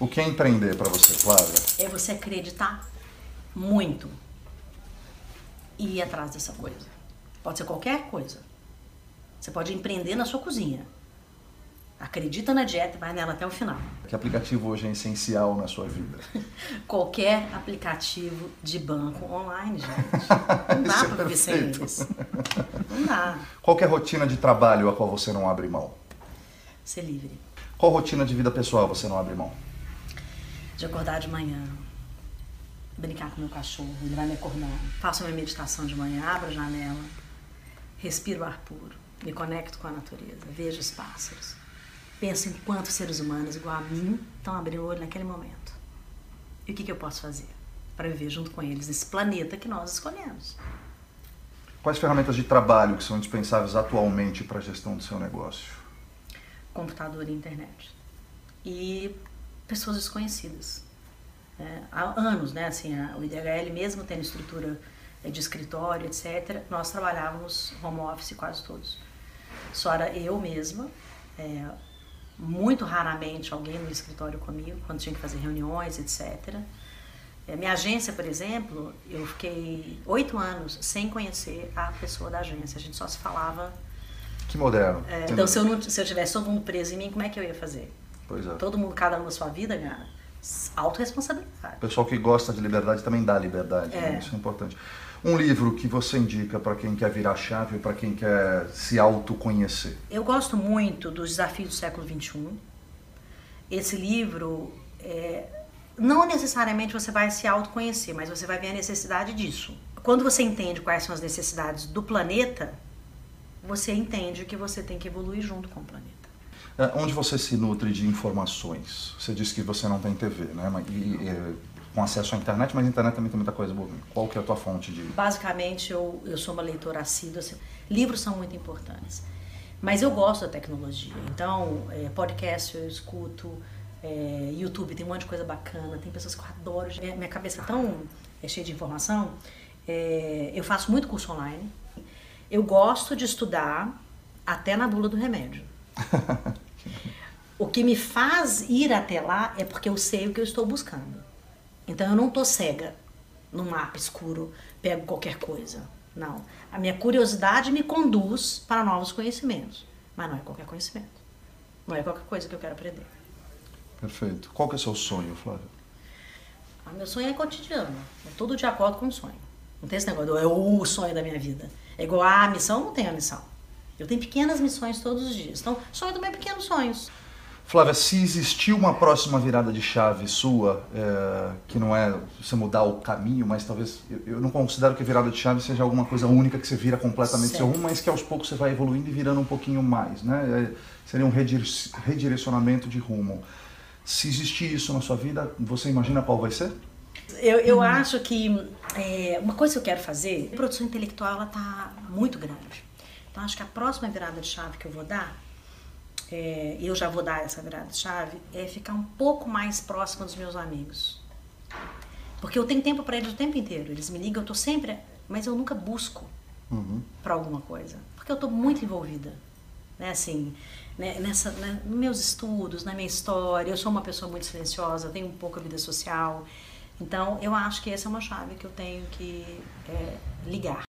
O que é empreender para você, Flávia? É você acreditar muito e ir atrás dessa coisa. Pode ser qualquer coisa. Você pode empreender na sua cozinha. Acredita na dieta e vai nela até o final. Que aplicativo hoje é essencial na sua vida? Qualquer aplicativo de banco online, gente. Não dá é para viver sem eles. Não dá. Qual é a rotina de trabalho a qual você não abre mão? Ser livre. Qual rotina de vida pessoal você não abre mão? De acordar de manhã, brincar com meu cachorro, ele vai me acordar. Faço minha meditação de manhã, abro a janela, respiro ar puro, me conecto com a natureza, vejo os pássaros. Penso em quantos seres humanos igual a mim estão abrindo o olho naquele momento. E o que, que eu posso fazer para viver junto com eles nesse planeta que nós escolhemos? Quais ferramentas de trabalho que são indispensáveis atualmente para a gestão do seu negócio? computador e internet. E pessoas desconhecidas. É, há anos, né, assim, a, o IDHL, mesmo tendo estrutura é, de escritório, etc., nós trabalhávamos home office quase todos. Só era eu mesma, é, muito raramente alguém no escritório comigo, quando tinha que fazer reuniões, etc. É, minha agência, por exemplo, eu fiquei oito anos sem conhecer a pessoa da agência. A gente só se falava Que moderno. é, então, se eu, não, se eu tivesse todo mundo preso em mim, como é que eu ia fazer? Pois é. Todo mundo, cada um na sua vida, cara, autorresponsabilidade. O pessoal que gosta de liberdade também dá liberdade, né? É. isso é importante. Um livro que você indica para quem quer virar chave, para quem quer se autoconhecer? Eu gosto muito dos desafios do século XXI. Esse livro, é, não necessariamente você vai se autoconhecer, mas você vai ver a necessidade disso. Quando você entende quais são as necessidades do planeta, você entende que você tem que evoluir junto com o planeta. É, onde você se nutre de informações? Você disse que você não tem TV, né? E, e, com acesso à internet, mas a internet também tem muita coisa boa. Qual que é a tua fonte de... Basicamente, eu, eu sou uma leitora assídua. assim, livros são muito importantes. Mas eu gosto da tecnologia. Então, é, podcast eu escuto, é, YouTube tem um monte de coisa bacana, tem pessoas que eu adoro. Minha, minha cabeça é tão é, cheia de informação. É, eu faço muito curso online. Eu gosto de estudar até na bula do remédio. O que me faz ir até lá é porque eu sei o que eu estou buscando. Então eu não tô cega no mapa escuro, pego qualquer coisa. Não. A minha curiosidade me conduz para novos conhecimentos. Mas não é qualquer conhecimento. Não é qualquer coisa que eu quero aprender. Perfeito. Qual que é o seu sonho, Flávio? Ah, meu sonho é cotidiano. É todo de acordo com o sonho. Não tem esse negócio do é o sonho da minha vida. É igual a missão, não tem a missão. Eu tenho pequenas missões todos os dias. Então, sonho também é pequenos sonhos. Flávia, se existir uma próxima virada de chave sua, é, que não é você mudar o caminho, mas talvez eu, eu não considero que a virada de chave seja alguma coisa única que você vira completamente seu Certo. rumo, mas que aos poucos você vai evoluindo e virando um pouquinho mais, né? É, seria um redire- redirecionamento de rumo. Se existir isso na sua vida, você imagina qual vai ser? Eu, eu acho que é, uma coisa que eu quero fazer, a produção intelectual ela tá muito grande. Então acho que a próxima virada de chave que eu vou dar, é, e eu já vou dar essa virada de chave, é ficar um pouco mais próxima dos meus amigos. Porque eu tenho tempo para eles o tempo inteiro. Eles me ligam, eu tô sempre, mas eu nunca busco Uhum. para alguma coisa, porque eu tô muito envolvida, né, assim, né, nessa, né, nos meus estudos, na minha história. Eu sou uma pessoa muito silenciosa, tenho um pouco a vida social. Então, eu acho que essa é uma chave que eu tenho que é, ligar.